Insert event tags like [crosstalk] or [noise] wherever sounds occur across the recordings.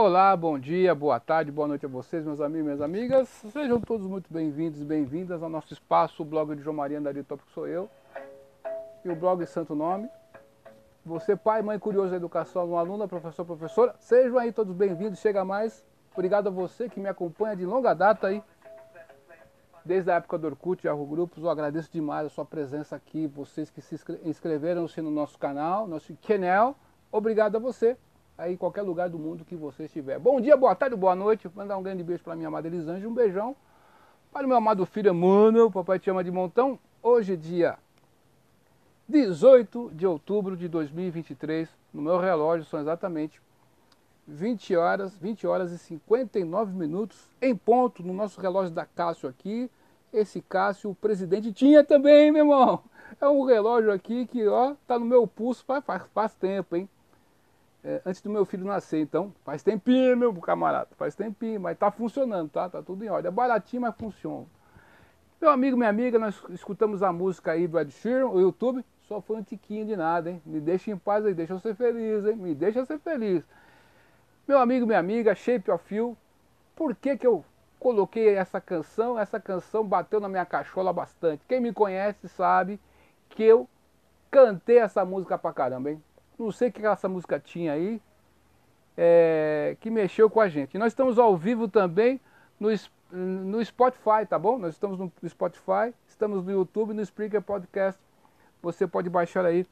Olá, bom dia, boa tarde, boa noite a vocês, meus amigos e minhas amigas. Sejam todos muito bem-vindos e bem-vindas ao nosso espaço, o blog de João Maria Andaria Tópico sou eu. E o blog Santo Nome. Você, pai, mãe curioso da educação, aluno, professor, professora, sejam aí todos bem-vindos, chega mais. Obrigado a você que me acompanha de longa data aí. Desde a época do Orkut, Yahoo Grupos, eu agradeço demais a sua presença aqui, vocês que se inscreveram-se no nosso canal, nosso canal. Obrigado a você aí em qualquer lugar do mundo que você estiver. Bom dia, boa tarde, boa noite. Mandar um grande beijo para minha amada Elisângela, um beijão. Para o meu amado filho Emmanuel, papai te ama de montão. Hoje, dia 18 de outubro de 2023, no meu relógio são exatamente 20 horas, 20 horas e 59 minutos em ponto no nosso relógio da Cássio aqui. Esse Cássio, o presidente tinha também, meu irmão. É um relógio aqui que, ó, tá no meu pulso faz, faz, faz tempo, hein? É, antes do meu filho nascer. Então, faz tempinho, meu camarada, faz tempinho, mas tá funcionando, tá? Tá tudo em ordem. É baratinho, mas funciona. Meu amigo, minha amiga, nós escutamos a música aí do Ed Sheeran, o YouTube, só foi um tiquinho de nada, hein? Me deixa em paz aí, deixa eu ser feliz, hein? Me deixa ser feliz. Meu amigo, minha amiga, Shape of You, por que que eu coloquei essa canção? Essa canção bateu na minha cachola bastante. Quem me conhece sabe que eu cantei essa música pra caramba, hein? Não sei o que essa música tinha aí, é, que mexeu com a gente. Nós estamos ao vivo também no, no Spotify, tá bom? Nós estamos no Spotify, estamos no YouTube, no Spreaker Podcast. Você pode baixar aí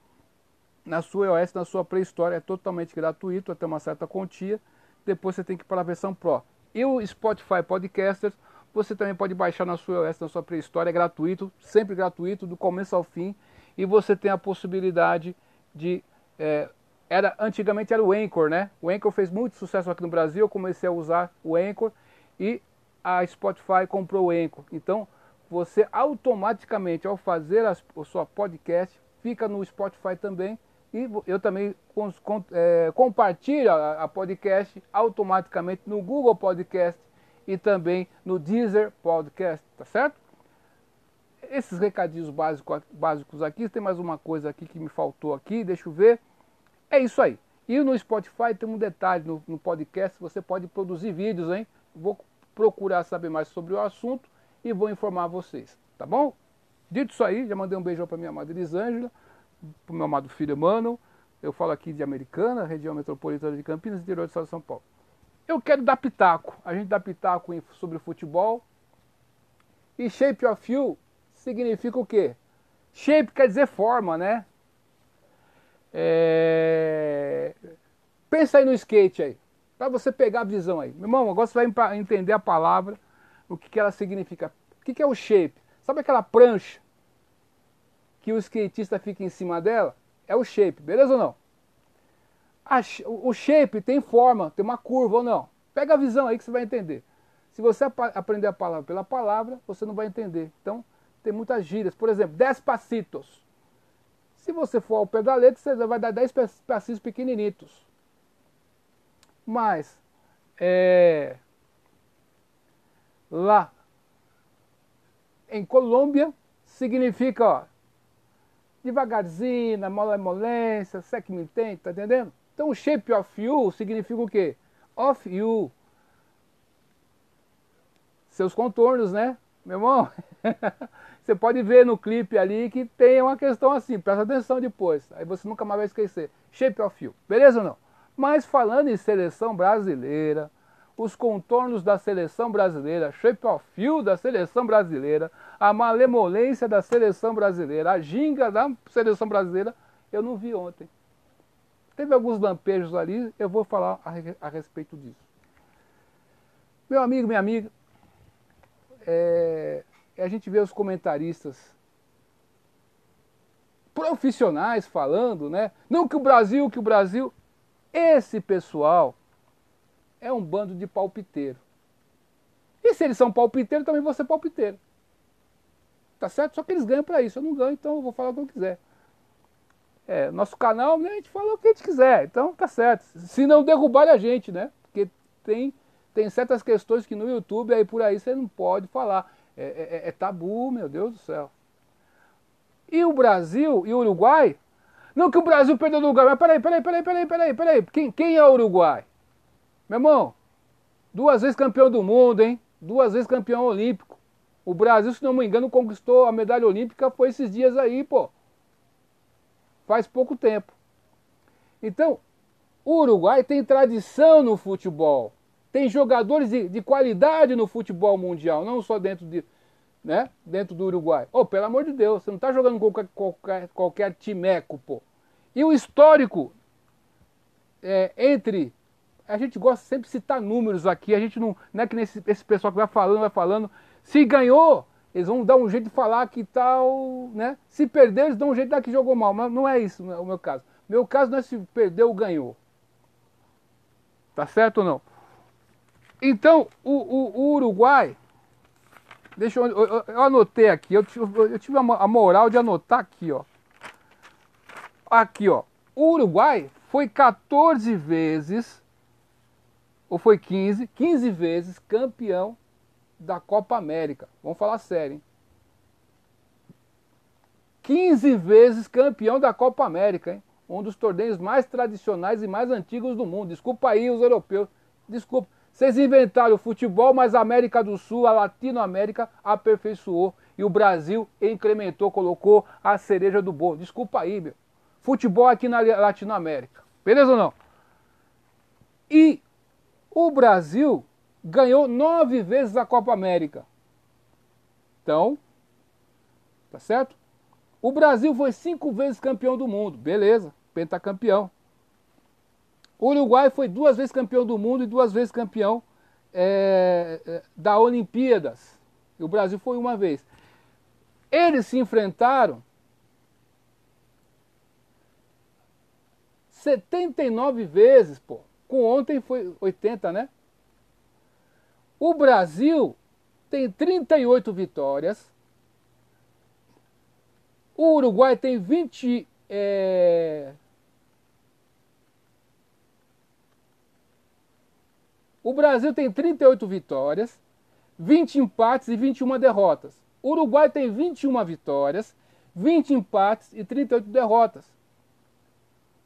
na sua iOS, na sua Play Store, é totalmente gratuito, até uma certa quantia. Depois você tem que ir para a versão Pro. E o Spotify Podcasters, você também pode baixar na sua iOS, na sua Play Store, é gratuito, sempre gratuito, do começo ao fim. E você tem a possibilidade de é, era antigamente era o Anchor, né? O Anchor fez muito sucesso aqui no Brasil, eu comecei a usar o Anchor e a Spotify comprou o Anchor. Então, você automaticamente ao fazer a, a sua podcast, fica no Spotify também e eu também com, com, é, compartilho a, a, podcast automaticamente no Google Podcast e também no Deezer Podcast, tá certo? Esses recadinhos básicos, básicos aqui, tem mais uma coisa aqui que me faltou aqui, deixa eu ver. É isso aí. E no Spotify tem um detalhe, no, no podcast você pode produzir vídeos, hein? Vou procurar saber mais sobre o assunto e vou informar vocês, tá bom? Dito isso aí, já mandei um beijão para minha amada Elisângela, para meu amado filho Emmanuel. Eu falo aqui de Americana, região metropolitana de Campinas, interior do estado de São Paulo. Eu quero dar pitaco. A gente dá pitaco sobre futebol. E shape of you significa o quê? Shape quer dizer forma, né? É... Pensa aí no skate aí, para você pegar a visão aí. Meu irmão, agora você vai entender a palavra, o que, que ela significa. O que, que é o shape? Sabe aquela prancha que o skatista fica em cima dela? É o shape, beleza ou não? A, o shape tem forma, tem uma curva ou não. Pega a visão aí que você vai entender. Se você aprender a palavra pela palavra, você não vai entender. Então, tem muitas gírias. Por exemplo, despacitos. Se você for ao pé da letra, você vai dar 10 passinhos pequenininhos. Mas, é, lá em Colômbia, significa, ó, devagarzinho, na molemolência, você que me entende, tá entendendo? Então, shape of you significa o quê? Of you. Seus contornos, né? Meu irmão, [laughs] Você pode ver no clipe ali que tem uma questão assim, presta atenção depois. Aí você nunca mais vai esquecer. Shape of you, beleza ou não? Mas falando em seleção brasileira, os contornos da seleção brasileira, shape of you da seleção brasileira, a malemolência da seleção brasileira, a ginga da seleção brasileira, eu não vi ontem. Teve alguns lampejos ali, eu vou falar a, a respeito disso. Meu amigo, minha amiga, é, a gente vê os comentaristas profissionais falando, né? Não que o Brasil, que o Brasil. Esse pessoal é um bando de palpiteiro. E se eles são palpiteiros, também vou ser palpiteiro. Tá certo? Só que eles ganham para isso. Eu não ganho, então eu vou falar o que eu quiser. É, nosso canal, né, a gente fala o que a gente quiser. Então tá certo. Se não derrubar a gente, né? Porque tem, tem certas questões que no YouTube aí por aí você não pode falar. É, é, é, é, tabu, meu Deus do céu. E o Brasil e o Uruguai? Não que o Brasil perdeu o lugar, mas peraí, peraí, peraí, peraí, peraí, peraí. Quem, quem é o Uruguai? Meu irmão, duas vezes campeão do mundo, hein? Duas vezes campeão olímpico. O Brasil, se não me engano, conquistou a medalha olímpica foi esses dias aí, pô. Faz pouco tempo. Então, o Uruguai tem tradição no futebol. Tem jogadores de, de qualidade no futebol mundial, não só dentro de, né? Dentro do Uruguai. Oh, pelo amor de Deus, você não está jogando qualquer, qualquer, qualquer timeco, pô. E o histórico é, entre. A gente gosta sempre de citar números aqui, a gente não. Não é que nesse, esse pessoal que vai falando, vai falando. Se ganhou, eles vão dar um jeito de falar que tal. Né? Se perder, eles dão um jeito de dar que jogou mal. Mas não é isso o meu caso. Meu caso não é se perdeu ou ganhou. Tá certo ou não? Então, o, o, o Uruguai Deixa eu, eu, eu anotei aqui, eu, eu tive a moral de anotar aqui, ó. Aqui, ó. O Uruguai foi 14 vezes, ou foi 15, 15 vezes campeão da Copa América. Vamos falar sério, hein? 15 vezes campeão da Copa América, hein? Um dos torneios mais tradicionais e mais antigos do mundo. Desculpa aí os europeus. Desculpa. Vocês inventaram o futebol, mas a América do Sul, a Latinoamérica, aperfeiçoou. E o Brasil incrementou, colocou a cereja do bolo. Desculpa aí, meu. Futebol aqui na Latinoamérica. Beleza ou não? E o Brasil ganhou nove vezes a Copa América. Então, tá certo? O Brasil foi cinco vezes campeão do mundo. Beleza, pentacampeão. O Uruguai foi duas vezes campeão do mundo e duas vezes campeão é, é, da Olimpíadas. E o Brasil foi uma vez. Eles se enfrentaram 79 vezes, pô. Com ontem foi 80, né? O Brasil tem 38 vitórias. O Uruguai tem 20, é, O Brasil tem 38 vitórias, 20 empates e 21 derrotas. O Uruguai tem 21 vitórias, 20 empates e 38 derrotas.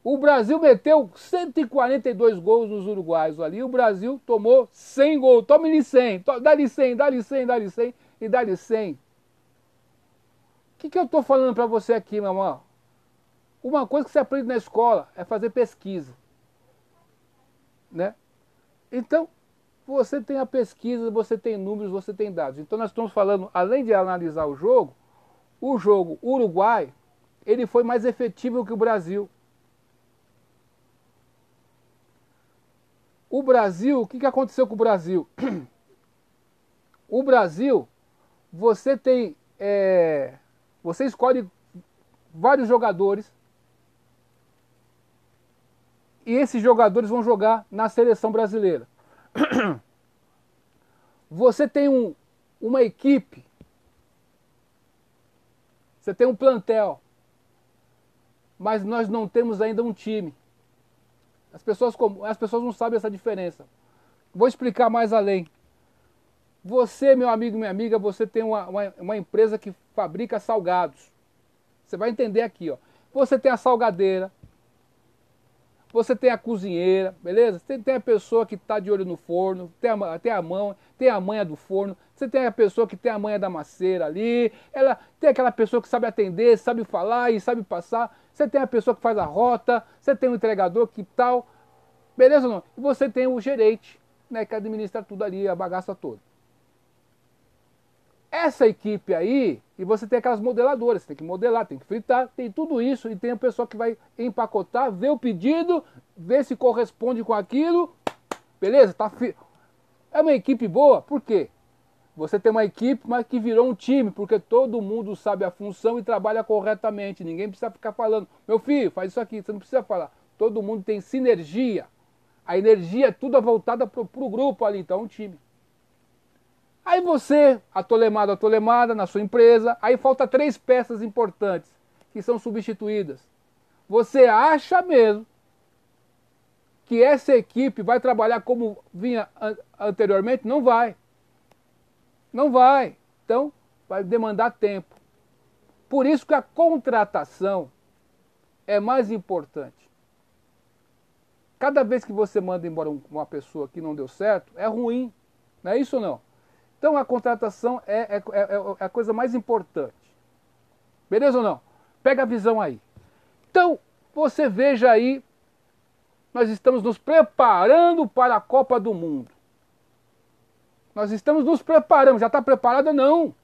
O Brasil meteu 142 gols nos uruguaios ali. O Brasil tomou 100 gols. Tome-lhe 100. Dá-lhe 100, dá-lhe 100, dá-lhe 100 e dá-lhe 100. O que, que eu estou falando para você aqui, meu irmão? Uma coisa que você aprende na escola é fazer pesquisa. Né? Então, você tem a pesquisa, você tem números, você tem dados. Então nós estamos falando, além de analisar o jogo, o jogo Uruguai, ele foi mais efetivo que o Brasil. O Brasil, o que, que aconteceu com o Brasil? [clears throat] O Brasil, você tem, é, você escolhe vários jogadores e esses jogadores vão jogar na seleção brasileira. [clears throat] Você tem um, uma equipe, você tem um plantel, mas nós não temos ainda um time. As pessoas, as pessoas não sabem essa diferença. Vou explicar mais além. Você, meu amigo, minha amiga, você tem uma, uma, uma empresa que fabrica salgados. Você vai entender aqui, ó. Você tem a salgadeira, você tem a cozinheira, beleza? Você tem a pessoa que está de olho no forno, tem a, tem a mão, tem a manha do forno, você tem a pessoa que tem a manha da maceira ali, ela tem aquela pessoa que sabe atender, sabe falar e sabe passar, você tem a pessoa que faz a rota, você tem o entregador que tal, beleza ou não? E você tem o gerente, né, que administra tudo ali, a bagaça toda. Essa equipe aí, e você tem aquelas modeladoras, tem que modelar, tem que fritar, tem tudo isso, e tem a pessoa que vai empacotar, ver o pedido, ver se corresponde com aquilo, beleza? Tá fi... É uma equipe boa, por quê? Você tem uma equipe, mas que virou um time, porque todo mundo sabe a função e trabalha corretamente. Ninguém precisa ficar falando, meu filho, faz isso aqui, você não precisa falar. Todo mundo tem sinergia. A energia é tudo voltada para o grupo ali, então é um time. Aí você, atolemado, atolemada na sua empresa, aí falta três peças importantes que são substituídas. Você acha mesmo que essa equipe vai trabalhar como vinha anteriormente? Não vai. Não vai. Então, vai demandar tempo. Por isso que a contratação é mais importante. cada vez que você manda embora uma pessoa que não deu certo, é ruim. Não é isso ou não? Então a contratação é, é, é, é a coisa mais importante. Beleza ou não? Pega a visão aí. Então, você veja aí, nós estamos nos preparando para a Copa do Mundo. Nós estamos nos preparando. Já está preparada? Não.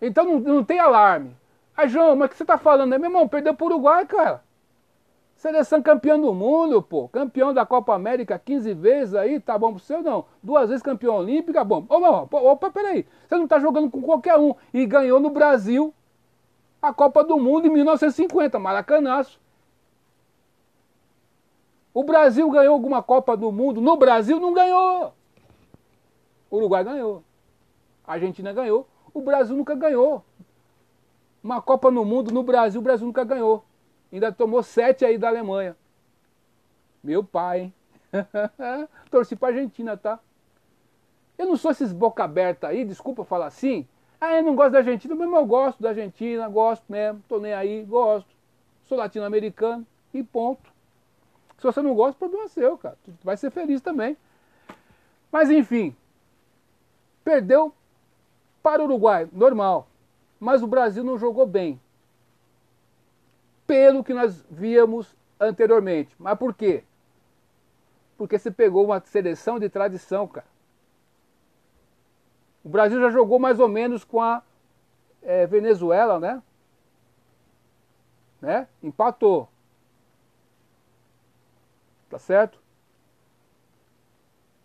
Então não, não tem alarme. Ah, João, mas o que você está falando? Meu irmão, perdeu para o Uruguai, cara. Seleção campeão do mundo, pô. Campeão da Copa América 15 vezes aí, tá bom pro seu não? Duas vezes campeão olímpico, bom. Ô, meu, opa, peraí. Você não tá jogando com qualquer um. E ganhou no Brasil a Copa do Mundo em 1950, Maracanaço. O Brasil ganhou alguma Copa do Mundo? No Brasil não ganhou. O Uruguai ganhou. A Argentina ganhou. O Brasil nunca ganhou. Uma Copa no Mundo no Brasil, o Brasil nunca ganhou. Ainda tomou sete aí da Alemanha. Meu pai, hein? [laughs] Torci pra Argentina, tá? Eu não sou esses boca aberta aí, desculpa falar assim. Ah, eu não gosto da Argentina, mas eu gosto da Argentina, gosto mesmo, tô nem aí, gosto. Sou latino-americano e ponto. Se você não gosta, problema é seu, cara. Tu vai ser feliz também. Mas enfim, perdeu para o Uruguai, normal. Mas o Brasil não jogou bem. Pelo que nós víamos anteriormente. Mas por quê? Porque você pegou uma seleção de tradição, cara. O Brasil já jogou mais ou menos com a é, Venezuela, né? né? Empatou. Tá certo?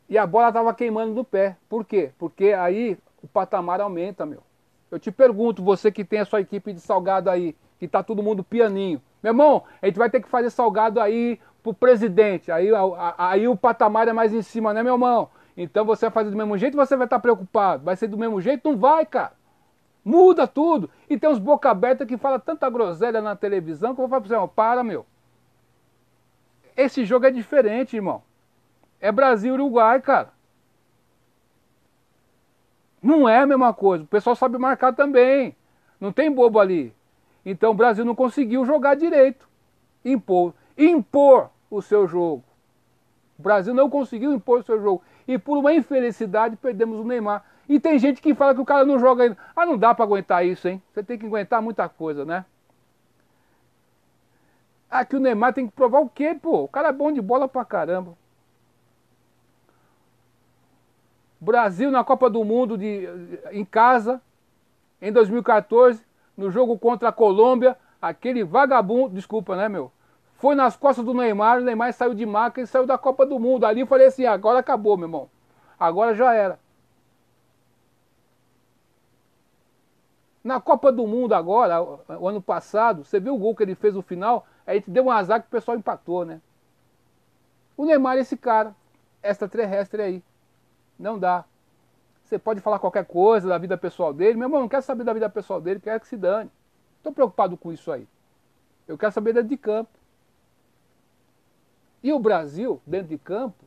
E a bola estava queimando no pé. Por quê? Porque aí o patamar aumenta, meu. Eu te pergunto, você que tem a sua equipe de salgado aí, que tá todo mundo pianinho. Meu irmão, a gente vai ter que fazer salgado aí pro presidente. Aí, aí o patamar é mais em cima, né, meu irmão? Então você vai fazer do mesmo jeito você vai estar preocupado. Vai ser do mesmo jeito? Não vai, cara. Muda tudo. E tem uns boca aberta que fala tanta groselha na televisão que eu vou falar pra você, para, meu. Esse jogo é diferente, irmão. É Brasil e Uruguai, cara. Não é a mesma coisa. O pessoal sabe marcar também. Não tem bobo ali. Então o Brasil não conseguiu jogar direito. Impor. Impor o seu jogo. O Brasil não conseguiu impor o seu jogo. E por uma infelicidade perdemos o Neymar. E tem gente que fala que o cara não joga ainda. Ah, não dá para aguentar isso, hein? Você tem que aguentar muita coisa, né? Ah, que o Neymar tem que provar o quê, pô? O cara é bom de bola pra caramba. Brasil na Copa do Mundo de, em casa, em 2014, no jogo contra a Colômbia, aquele vagabundo, desculpa, né, meu? Foi nas costas do Neymar, o Neymar saiu de maca e saiu da Copa do Mundo. Ali eu falei assim, agora acabou, meu irmão. Agora já era. Na Copa do Mundo agora, o ano passado, você viu o gol que ele fez no final? A gente deu um azar que o pessoal empatou, né? O Neymar é esse cara, extraterrestre aí. Não dá. Você pode falar qualquer coisa da vida pessoal dele. Meu irmão, não quero saber da vida pessoal dele, quero que se dane. Estou preocupado com isso aí. Eu quero saber dentro de campo. E o Brasil, dentro de campo,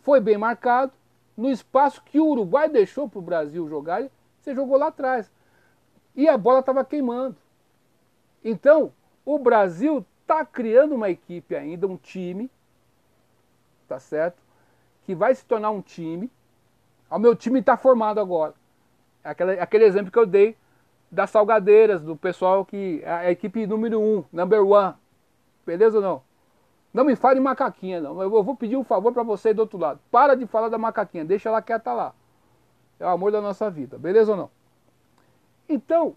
foi bem marcado. No espaço que o Uruguai deixou para o Brasil jogar, você jogou lá atrás. E a bola estava queimando. Então, o Brasil está criando uma equipe ainda, um time, tá certo? Que vai se tornar um time o meu time está formado agora. Aquele, aquele exemplo que eu dei das salgadeiras, do pessoal que. A, a equipe número um, number one. Beleza ou não? Não me fale macaquinha, não. Eu vou pedir um favor para você do outro lado. Para de falar da macaquinha, deixa ela quieta lá. É o amor da nossa vida, beleza ou não? Então,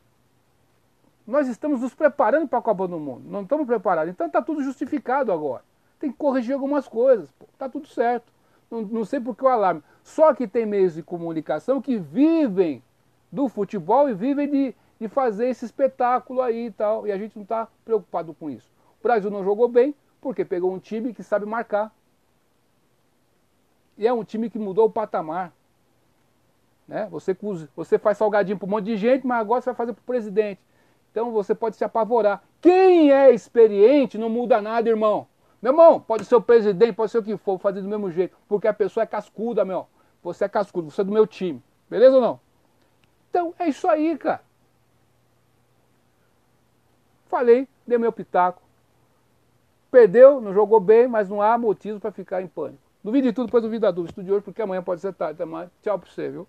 nós estamos nos preparando para a Copa do Mundo. Não estamos preparados. Então está tudo justificado agora. Tem que corrigir algumas coisas. Pô. Tá tudo certo. Não, não sei por que o alarme. Só que tem meios de comunicação que vivem do futebol e vivem de, de fazer esse espetáculo aí e tal. E a gente não está preocupado com isso. O Brasil não jogou bem porque pegou um time que sabe marcar. E é um time que mudou o patamar. Né? Você, você faz salgadinho para um monte de gente, mas agora você vai fazer para o presidente. Então você pode se apavorar. Quem é experiente não muda nada, irmão. Meu irmão, pode ser o presidente, pode ser o que for, fazer do mesmo jeito. Porque a pessoa é cascuda, meu. Você é cascudo, você é do meu time. Beleza ou não? Então, é isso aí, cara. Falei, dei meu pitaco. Perdeu, não jogou bem, mas não há motivo para ficar em pânico. Duvide de tudo, depois duvida da dúvida. Estude hoje, porque amanhã pode ser tarde. Até mais. Tchau para você, viu?